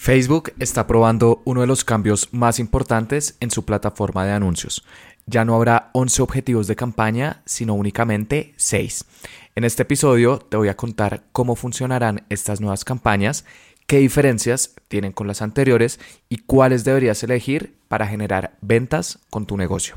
Facebook está probando uno de los cambios más importantes en su plataforma de anuncios. Ya no habrá 11 objetivos de campaña, sino únicamente 6. En este episodio te voy a contar cómo funcionarán estas nuevas campañas, qué diferencias tienen con las anteriores y cuáles deberías elegir para generar ventas con tu negocio.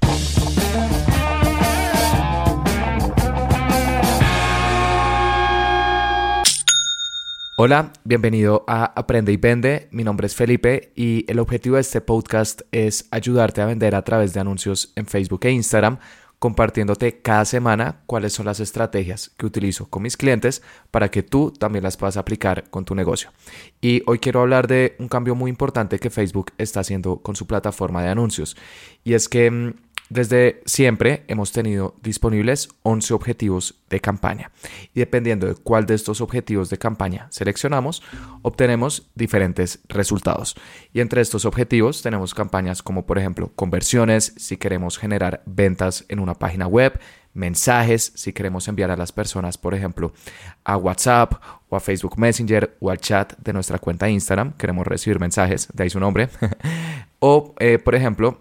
Hola, bienvenido a Aprende y Vende. Mi nombre es Felipe y el objetivo de este podcast es ayudarte a vender a través de anuncios en Facebook e Instagram, compartiéndote cada semana cuáles son las estrategias que utilizo con mis clientes para que tú también las puedas aplicar con tu negocio. Y hoy quiero hablar de un cambio muy importante que Facebook está haciendo con su plataforma de anuncios. Y es que mm, desde siempre hemos tenido disponibles 11 objetivos de campaña y dependiendo de cuál de estos objetivos de campaña seleccionamos, obtenemos diferentes resultados. Y entre estos objetivos tenemos campañas como por ejemplo conversiones, si queremos generar ventas en una página web, mensajes, si queremos enviar a las personas por ejemplo a WhatsApp o a Facebook Messenger o al chat de nuestra cuenta Instagram, queremos recibir mensajes, de ahí su nombre, o eh, por ejemplo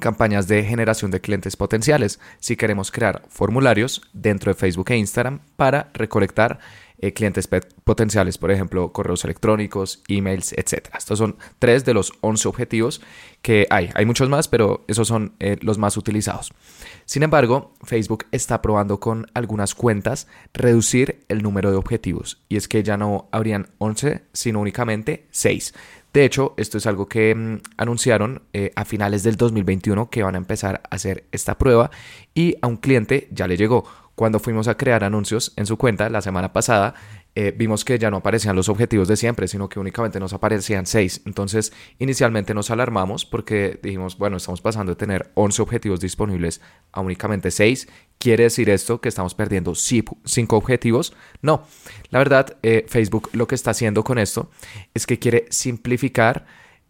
campañas de generación de clientes potenciales si queremos crear formularios dentro de Facebook e Instagram para recolectar eh, clientes potenciales, por ejemplo, correos electrónicos, emails, etc. Estos son tres de los 11 objetivos que hay. Hay muchos más, pero esos son eh, los más utilizados. Sin embargo, Facebook está probando con algunas cuentas reducir el número de objetivos y es que ya no habrían 11, sino únicamente 6. De hecho, esto es algo que mm, anunciaron eh, a finales del 2021 que van a empezar a hacer esta prueba y a un cliente ya le llegó. Cuando fuimos a crear anuncios en su cuenta la semana pasada, eh, vimos que ya no aparecían los objetivos de siempre, sino que únicamente nos aparecían seis. Entonces, inicialmente nos alarmamos porque dijimos, bueno, estamos pasando de tener 11 objetivos disponibles a únicamente seis. ¿Quiere decir esto que estamos perdiendo cinco objetivos? No. La verdad, eh, Facebook lo que está haciendo con esto es que quiere simplificar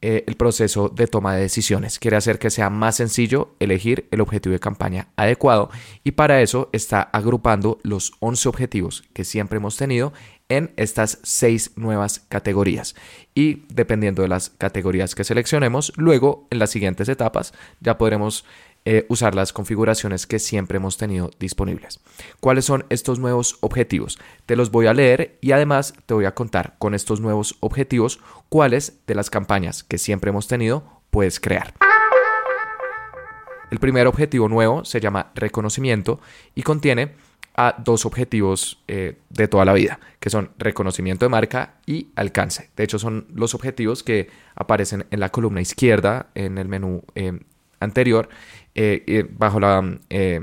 eh, el proceso de toma de decisiones. Quiere hacer que sea más sencillo elegir el objetivo de campaña adecuado y para eso está agrupando los 11 objetivos que siempre hemos tenido en estas seis nuevas categorías. Y dependiendo de las categorías que seleccionemos, luego en las siguientes etapas ya podremos eh, usar las configuraciones que siempre hemos tenido disponibles. ¿Cuáles son estos nuevos objetivos? Te los voy a leer y además te voy a contar con estos nuevos objetivos cuáles de las campañas que siempre hemos tenido puedes crear. El primer objetivo nuevo se llama reconocimiento y contiene a dos objetivos eh, de toda la vida, que son reconocimiento de marca y alcance. De hecho, son los objetivos que aparecen en la columna izquierda en el menú eh, anterior eh, eh, bajo la eh,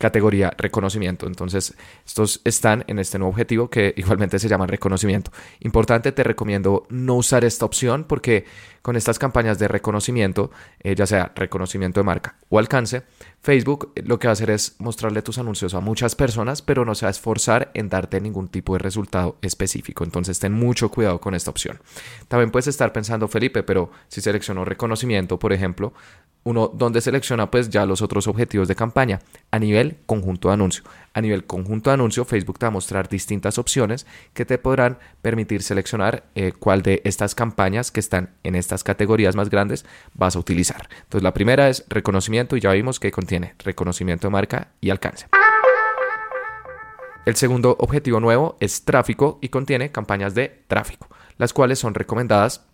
categoría reconocimiento. Entonces, estos están en este nuevo objetivo que igualmente se llama reconocimiento. Importante, te recomiendo no usar esta opción porque con estas campañas de reconocimiento, ya sea reconocimiento de marca o alcance, Facebook lo que va a hacer es mostrarle tus anuncios a muchas personas, pero no se va a esforzar en darte ningún tipo de resultado específico. Entonces, ten mucho cuidado con esta opción. También puedes estar pensando, Felipe, pero si selecciono reconocimiento, por ejemplo, uno donde selecciona pues ya los otros objetivos de campaña a nivel conjunto de anuncio. A nivel conjunto de anuncio, Facebook te va a mostrar distintas opciones que te podrán permitir seleccionar eh, cuál de estas campañas que están en estas categorías más grandes vas a utilizar. Entonces la primera es reconocimiento y ya vimos que contiene reconocimiento de marca y alcance. El segundo objetivo nuevo es tráfico y contiene campañas de tráfico, las cuales son recomendadas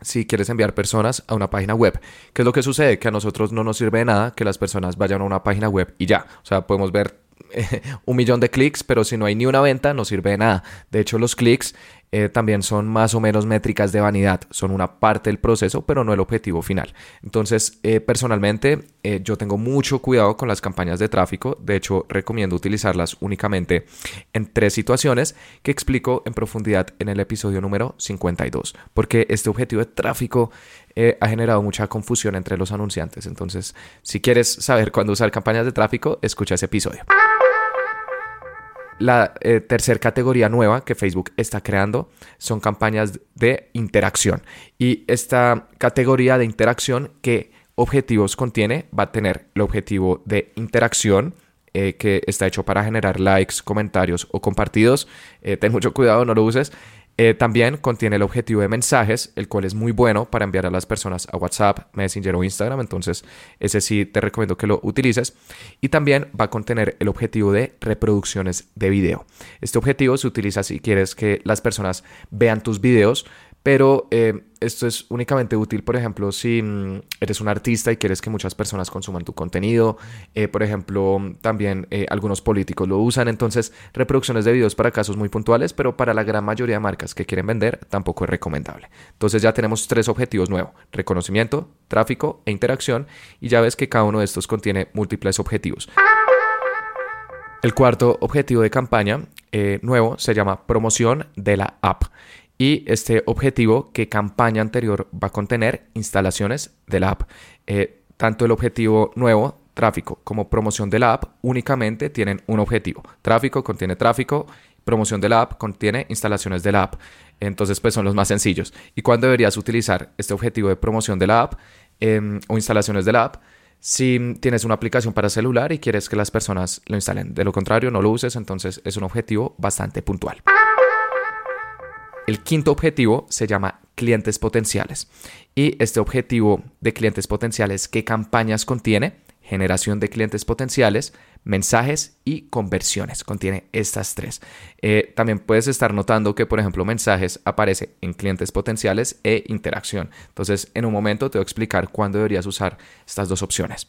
si quieres enviar personas a una página web. ¿Qué es lo que sucede? Que a nosotros no nos sirve de nada que las personas vayan a una página web y ya. O sea, podemos ver un millón de clics, pero si no hay ni una venta, no sirve de nada. De hecho, los clics eh, también son más o menos métricas de vanidad, son una parte del proceso, pero no el objetivo final. Entonces, eh, personalmente, eh, yo tengo mucho cuidado con las campañas de tráfico, de hecho, recomiendo utilizarlas únicamente en tres situaciones que explico en profundidad en el episodio número 52, porque este objetivo de tráfico ha generado mucha confusión entre los anunciantes. Entonces, si quieres saber cuándo usar campañas de tráfico, escucha ese episodio. La eh, tercera categoría nueva que Facebook está creando son campañas de interacción. Y esta categoría de interacción, ¿qué objetivos contiene? Va a tener el objetivo de interacción, eh, que está hecho para generar likes, comentarios o compartidos. Eh, ten mucho cuidado, no lo uses. Eh, también contiene el objetivo de mensajes, el cual es muy bueno para enviar a las personas a WhatsApp, Messenger o Instagram. Entonces, ese sí te recomiendo que lo utilices. Y también va a contener el objetivo de reproducciones de video. Este objetivo se utiliza si quieres que las personas vean tus videos pero eh, esto es únicamente útil, por ejemplo, si mm, eres un artista y quieres que muchas personas consuman tu contenido. Eh, por ejemplo, también eh, algunos políticos lo usan. Entonces, reproducciones de videos para casos muy puntuales, pero para la gran mayoría de marcas que quieren vender tampoco es recomendable. Entonces ya tenemos tres objetivos nuevos. Reconocimiento, tráfico e interacción. Y ya ves que cada uno de estos contiene múltiples objetivos. El cuarto objetivo de campaña nuevo se llama promoción de la app y este objetivo que campaña anterior va a contener instalaciones de la app. Eh, tanto el objetivo nuevo, tráfico, como promoción de la app únicamente tienen un objetivo. Tráfico contiene tráfico, promoción de la app contiene instalaciones de la app. Entonces, pues son los más sencillos. ¿Y cuándo deberías utilizar este objetivo de promoción de la app em, o instalaciones de la app? Si tienes una aplicación para celular y quieres que las personas lo instalen. De lo contrario, no lo uses, entonces es un objetivo bastante puntual. El quinto objetivo se llama clientes potenciales. Y este objetivo de clientes potenciales, ¿qué campañas contiene? Generación de clientes potenciales, mensajes y conversiones. Contiene estas tres. Eh, también puedes estar notando que, por ejemplo, mensajes aparece en clientes potenciales e interacción. Entonces, en un momento te voy a explicar cuándo deberías usar estas dos opciones.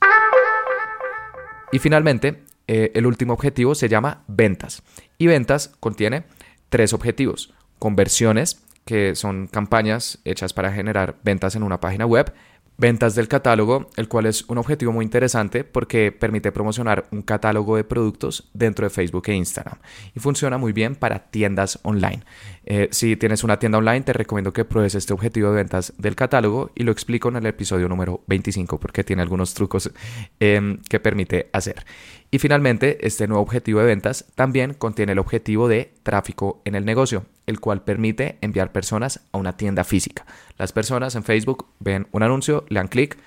Y finalmente, eh, el último objetivo se llama ventas. Y ventas contiene tres objetivos conversiones, que son campañas hechas para generar ventas en una página web, ventas del catálogo, el cual es un objetivo muy interesante porque permite promocionar un catálogo de productos dentro de Facebook e Instagram y funciona muy bien para tiendas online. Eh, si tienes una tienda online, te recomiendo que pruebes este objetivo de ventas del catálogo y lo explico en el episodio número 25 porque tiene algunos trucos em, que permite hacer. Y finalmente, este nuevo objetivo de ventas también contiene el objetivo de tráfico en el negocio, el cual permite enviar personas a una tienda física. Las personas en Facebook ven un anuncio, le dan clic,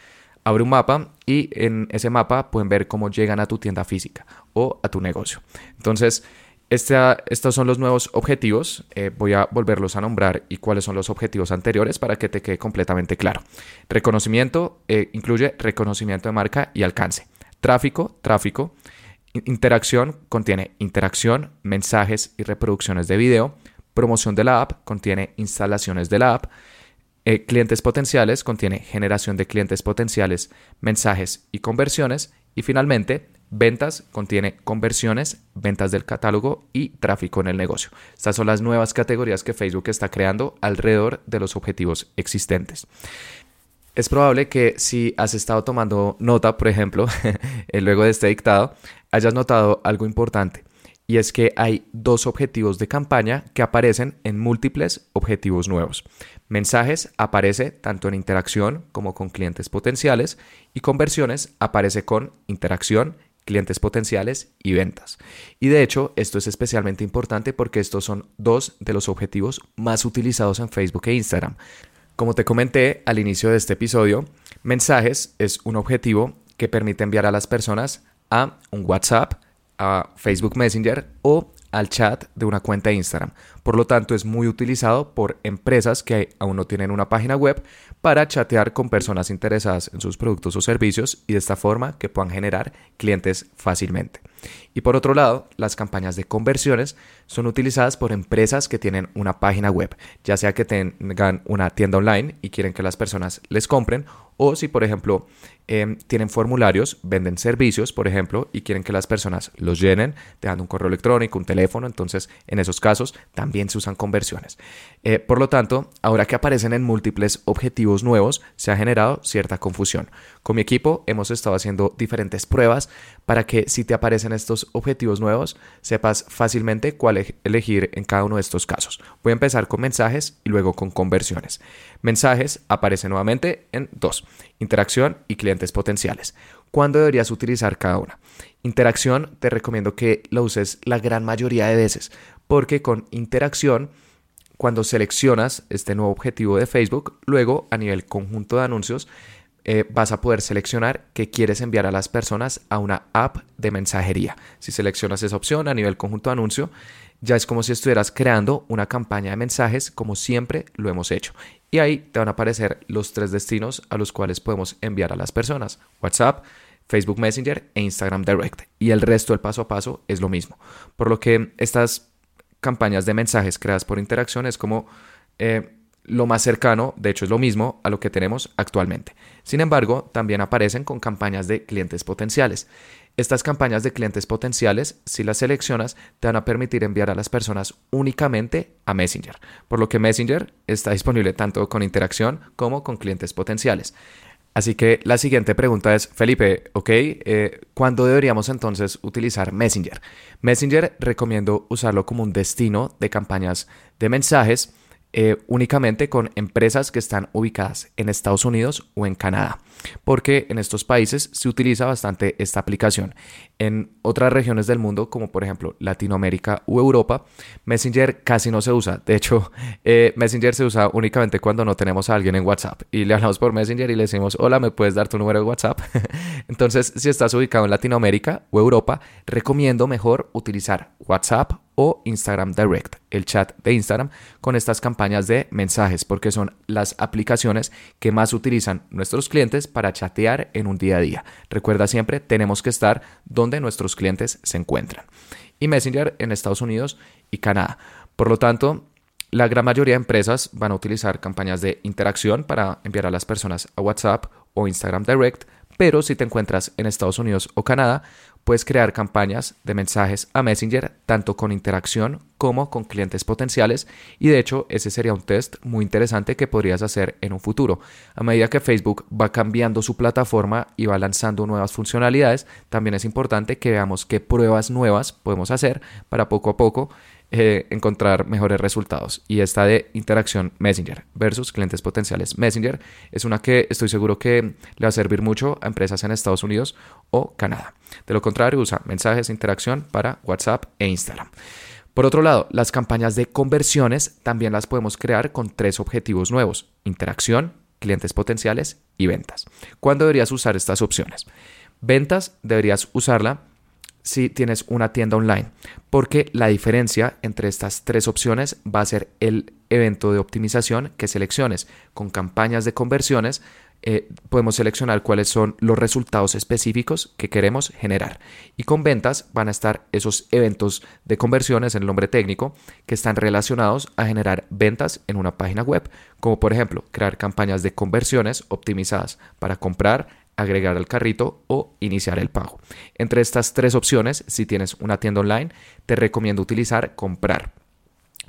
abre un mapa y en ese mapa pueden ver cómo llegan a tu tienda física o a tu negocio. Entonces, estos son los nuevos objetivos. Eh, voy a volverlos a nombrar y cuáles son los objetivos anteriores para que te quede completamente claro. Reconocimiento eh, incluye reconocimiento de marca y alcance. Tráfico, tráfico. Interacción contiene interacción, mensajes y reproducciones de video. Promoción de la app contiene instalaciones de la app. Eh, clientes potenciales contiene generación de clientes potenciales, mensajes y conversiones. Y finalmente, ventas contiene conversiones, ventas del catálogo y tráfico en el negocio. Estas son las nuevas categorías que Facebook está creando alrededor de los objetivos existentes. Es probable que si has estado tomando nota, por ejemplo, eh, luego de este dictado, hayas notado algo importante. Y es que hay dos objetivos de campaña que aparecen en múltiples objetivos nuevos. Mensajes aparece tanto en interacción como con clientes potenciales y conversiones aparece con interacción, clientes potenciales y ventas. Y de hecho, esto es especialmente importante porque estos son dos de los objetivos más utilizados en Facebook e Instagram. Como te comenté al inicio de este episodio, mensajes es un objetivo que permite enviar a las personas a un WhatsApp, a Facebook Messenger o al chat de una cuenta de Instagram. Por lo tanto, es muy utilizado por empresas que aún no tienen una página web para chatear con personas interesadas en sus productos o servicios y de esta forma que puedan generar clientes fácilmente. Y por otro lado, las campañas de conversiones son utilizadas por empresas que tienen una página web, ya sea que tengan una tienda online y quieren que las personas les compren, o si por ejemplo em, tienen formularios, venden servicios, por ejemplo, y quieren que las personas los llenen, dejando un correo electrónico, un teléfono, entonces en esos casos también se usan conversiones. Eh, por lo tanto, ahora que aparecen en múltiples objetivos nuevos, se ha generado cierta confusión. Con mi equipo hemos estado haciendo diferentes pruebas para que si te aparecen estos objetivos nuevos, sepas fácilmente cuál elegir en cada uno de estos casos. Voy a empezar con mensajes y luego con conversiones. Mensajes aparece nuevamente en dos, interacción y clientes potenciales. ¿Cuándo deberías utilizar cada una? Interacción te recomiendo que lo uses la gran mayoría de veces, porque con interacción cuando seleccionas este nuevo objetivo de Facebook, luego a nivel conjunto de anuncios eh, vas a poder seleccionar que quieres enviar a las personas a una app de mensajería. Si seleccionas esa opción a nivel conjunto de anuncio, ya es como si estuvieras creando una campaña de mensajes como siempre lo hemos hecho. Y ahí te van a aparecer los tres destinos a los cuales podemos enviar a las personas. WhatsApp, Facebook Messenger e Instagram Direct. Y el resto del paso a paso es lo mismo. Por lo que estas campañas de mensajes creadas por interacción es como eh, lo más cercano, de hecho es lo mismo a lo que tenemos actualmente. Sin embargo, también aparecen con campañas de clientes potenciales. Estas campañas de clientes potenciales, si las seleccionas, te van a permitir enviar a las personas únicamente a Messenger, por lo que Messenger está disponible tanto con interacción como con clientes potenciales. Así que la siguiente pregunta es, Felipe, ¿ok? Eh, ¿Cuándo deberíamos entonces utilizar Messenger? Messenger recomiendo usarlo como un destino de campañas de mensajes eh, únicamente con empresas que están ubicadas en Estados Unidos o en Canadá, porque en estos países se utiliza bastante esta aplicación. En otras regiones del mundo, como por ejemplo Latinoamérica u Europa, Messenger casi no se usa. De hecho, eh, Messenger se usa únicamente cuando no tenemos a alguien en WhatsApp y le hablamos por Messenger y le decimos, hola, ¿me puedes dar tu número de WhatsApp? Entonces, si estás ubicado en Latinoamérica o Europa, recomiendo mejor utilizar WhatsApp o Instagram Direct, el chat de Instagram, con estas campañas de mensajes, porque son las aplicaciones que más utilizan nuestros clientes para chatear en un día a día. Recuerda siempre, tenemos que estar donde nuestros clientes se encuentran. Y Messenger en Estados Unidos y Canadá. Por lo tanto, la gran mayoría de empresas van a utilizar campañas de interacción para enviar a las personas a WhatsApp o Instagram Direct, pero si te encuentras en Estados Unidos o Canadá, Puedes crear campañas de mensajes a Messenger tanto con interacción como con clientes potenciales y de hecho ese sería un test muy interesante que podrías hacer en un futuro. A medida que Facebook va cambiando su plataforma y va lanzando nuevas funcionalidades, también es importante que veamos qué pruebas nuevas podemos hacer para poco a poco eh, encontrar mejores resultados. Y esta de interacción Messenger versus clientes potenciales Messenger es una que estoy seguro que le va a servir mucho a empresas en Estados Unidos o Canadá. De lo contrario, usa mensajes de interacción para WhatsApp e Instagram. Por otro lado, las campañas de conversiones también las podemos crear con tres objetivos nuevos. Interacción, clientes potenciales y ventas. ¿Cuándo deberías usar estas opciones? Ventas deberías usarla si tienes una tienda online, porque la diferencia entre estas tres opciones va a ser el evento de optimización que selecciones. Con campañas de conversiones eh, podemos seleccionar cuáles son los resultados específicos que queremos generar. Y con ventas van a estar esos eventos de conversiones, en el nombre técnico, que están relacionados a generar ventas en una página web, como por ejemplo crear campañas de conversiones optimizadas para comprar, agregar al carrito o iniciar el pago. Entre estas tres opciones, si tienes una tienda online, te recomiendo utilizar comprar,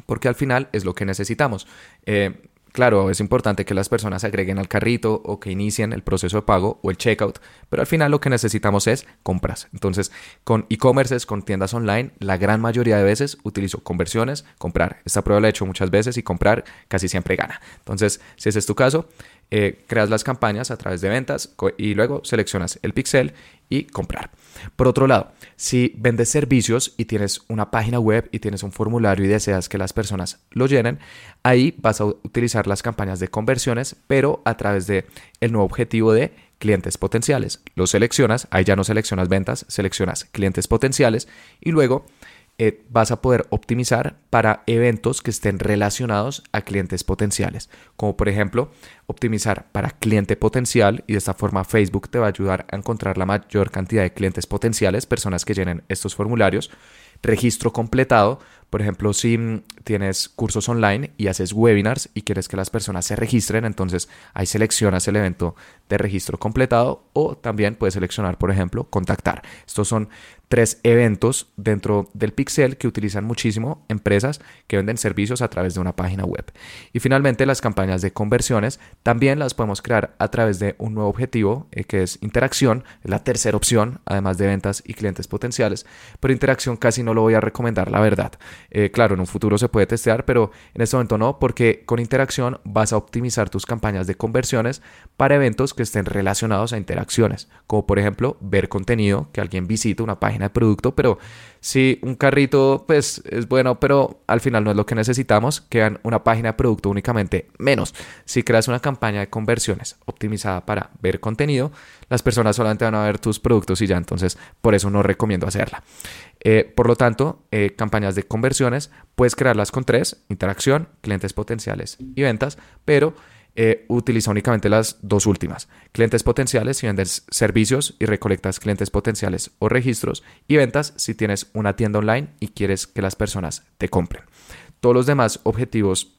porque al final es lo que necesitamos. Eh, Claro, es importante que las personas agreguen al carrito o que inicien el proceso de pago o el checkout, pero al final lo que necesitamos es compras. Entonces, con e-commerces, con tiendas online, la gran mayoría de veces utilizo conversiones, comprar. Esta prueba la he hecho muchas veces y comprar casi siempre gana. Entonces, si ese es tu caso, eh, creas las campañas a través de ventas y luego seleccionas el pixel y comprar. Por otro lado, si vendes servicios y tienes una página web y tienes un formulario y deseas que las personas lo llenen, ahí vas a utilizar las campañas de conversiones, pero a través de el nuevo objetivo de clientes potenciales. Lo seleccionas, ahí ya no seleccionas ventas, seleccionas clientes potenciales y luego eh, vas a poder optimizar para eventos que estén relacionados a clientes potenciales, como por ejemplo optimizar para cliente potencial y de esta forma Facebook te va a ayudar a encontrar la mayor cantidad de clientes potenciales, personas que llenen estos formularios, registro completado, por ejemplo, si tienes cursos online y haces webinars y quieres que las personas se registren, entonces ahí seleccionas el evento de registro completado o también puedes seleccionar, por ejemplo, contactar. Estos son tres eventos dentro del Pixel que utilizan muchísimo empresas que venden servicios a través de una página web. Y finalmente las campañas de conversiones también las podemos crear a través de un nuevo objetivo eh, que es interacción, es la tercera opción, además de ventas y clientes potenciales. Pero interacción casi no lo voy a recomendar, la verdad. Eh, claro, en un futuro se puede testear, pero en este momento no, porque con interacción vas a optimizar tus campañas de conversiones para eventos que estén relacionados a interacciones, como por ejemplo ver contenido, que alguien visite una página de producto, pero si un carrito pues es bueno, pero al final no es lo que necesitamos, quedan una página de producto únicamente menos. Si creas una campaña de conversiones optimizada para ver contenido, las personas solamente van a ver tus productos y ya, entonces por eso no recomiendo hacerla. Eh, por lo tanto, eh, campañas de conversiones puedes crearlas con tres, interacción, clientes potenciales y ventas, pero eh, utiliza únicamente las dos últimas. Clientes potenciales si vendes servicios y recolectas clientes potenciales o registros y ventas si tienes una tienda online y quieres que las personas te compren. Todos los demás objetivos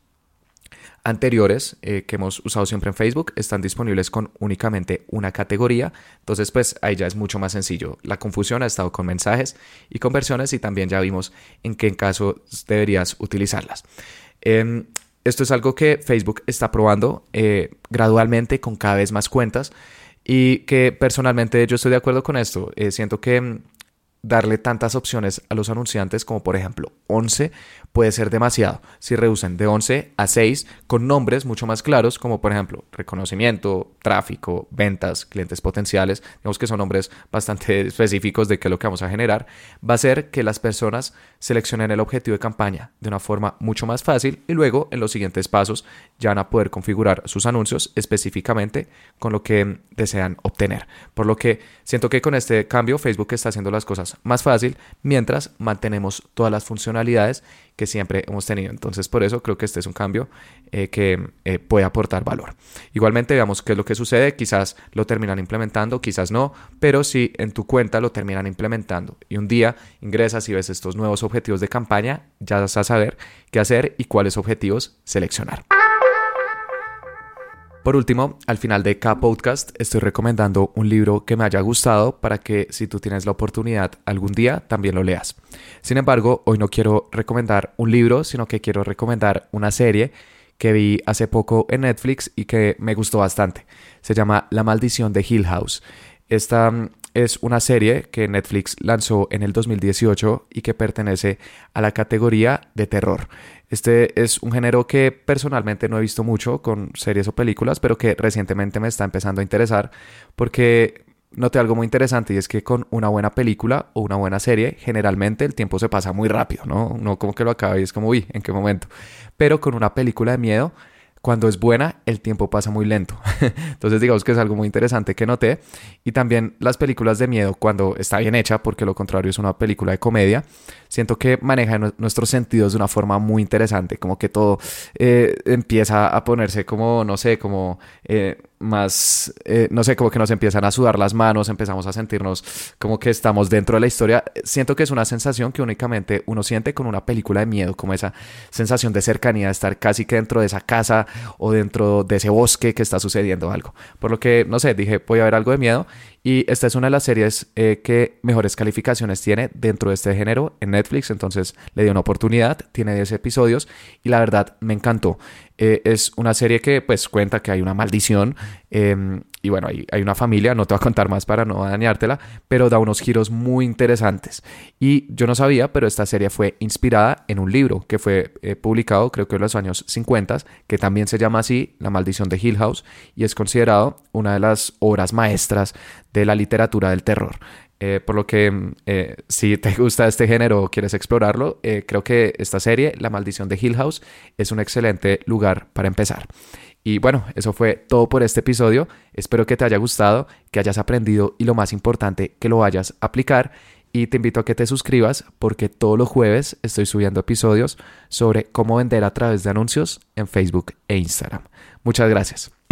anteriores eh, que hemos usado siempre en Facebook están disponibles con únicamente una categoría. Entonces, pues ahí ya es mucho más sencillo. La confusión ha estado con mensajes y conversiones y también ya vimos en qué caso deberías utilizarlas. Em, esto es algo que Facebook está probando eh, gradualmente con cada vez más cuentas y que personalmente yo estoy de acuerdo con esto. Eh, siento que mm, darle tantas opciones a los anunciantes como por ejemplo 11 puede ser demasiado. Si reducen de 11 a 6 con nombres mucho más claros como por ejemplo reconocimiento, tráfico, ventas, clientes potenciales, digamos que son nombres bastante específicos de qué es lo que vamos a generar, va a ser que las personas seleccionen el objetivo de campaña de una forma mucho más fácil y luego en los siguientes pasos ya van a poder configurar sus anuncios específicamente con lo que desean obtener. Por lo que siento que con este cambio Facebook está haciendo las cosas más fácil mientras mantenemos todas las funcionalidades que siempre hemos tenido. Entonces por eso creo que este es un cambio eh, que eh, puede aportar valor. Igualmente veamos qué es lo que sucede. Quizás lo terminan implementando, quizás no, pero si en tu cuenta lo terminan implementando y un día ingresas y ves estos nuevos objetivos de campaña, ya vas a saber qué hacer y cuáles objetivos seleccionar. Por último, al final de cada podcast estoy recomendando un libro que me haya gustado para que si tú tienes la oportunidad algún día también lo leas. Sin embargo, hoy no quiero recomendar un libro, sino que quiero recomendar una serie que vi hace poco en Netflix y que me gustó bastante. Se llama La maldición de Hill House. Esta es una serie que Netflix lanzó en el 2018 y que pertenece a la categoría de terror. Este es un género que personalmente no he visto mucho con series o películas, pero que recientemente me está empezando a interesar porque noté algo muy interesante y es que con una buena película o una buena serie, generalmente el tiempo se pasa muy rápido, ¿no? No como que lo acabe y es como, uy, ¿en qué momento? Pero con una película de miedo, cuando es buena, el tiempo pasa muy lento. Entonces digamos que es algo muy interesante que noté. Y también las películas de miedo, cuando está bien hecha, porque lo contrario es una película de comedia, siento que maneja nuestros sentidos de una forma muy interesante, como que todo eh, empieza a ponerse como, no sé, como... Eh, más, eh, no sé, como que nos empiezan a sudar las manos, empezamos a sentirnos como que estamos dentro de la historia. Siento que es una sensación que únicamente uno siente con una película de miedo, como esa sensación de cercanía, de estar casi que dentro de esa casa o dentro de ese bosque que está sucediendo algo. Por lo que, no sé, dije, voy a ver algo de miedo y esta es una de las series eh, que mejores calificaciones tiene dentro de este género en Netflix, entonces le di una oportunidad, tiene 10 episodios y la verdad me encantó. Eh, es una serie que pues cuenta que hay una maldición em, y bueno, hay, hay, una familia, no te voy a contar más para no dañártela, pero da unos giros muy interesantes. Y yo no sabía, pero esta serie fue inspirada en un libro que fue eh, publicado creo que en los años 50, que también se llama así, La maldición de Hill House, y es considerado una de las obras maestras de la literatura del terror. Eh, por lo que eh, si te gusta este género o quieres explorarlo, eh, creo que esta serie, La maldición de Hill House, es un excelente lugar para empezar. Y bueno, eso fue todo por este episodio. Espero que te haya gustado, que hayas aprendido y lo más importante, que lo vayas a aplicar. Y te invito a que te suscribas porque todos los jueves estoy subiendo episodios sobre cómo vender a través de anuncios en Facebook e Instagram. Muchas gracias.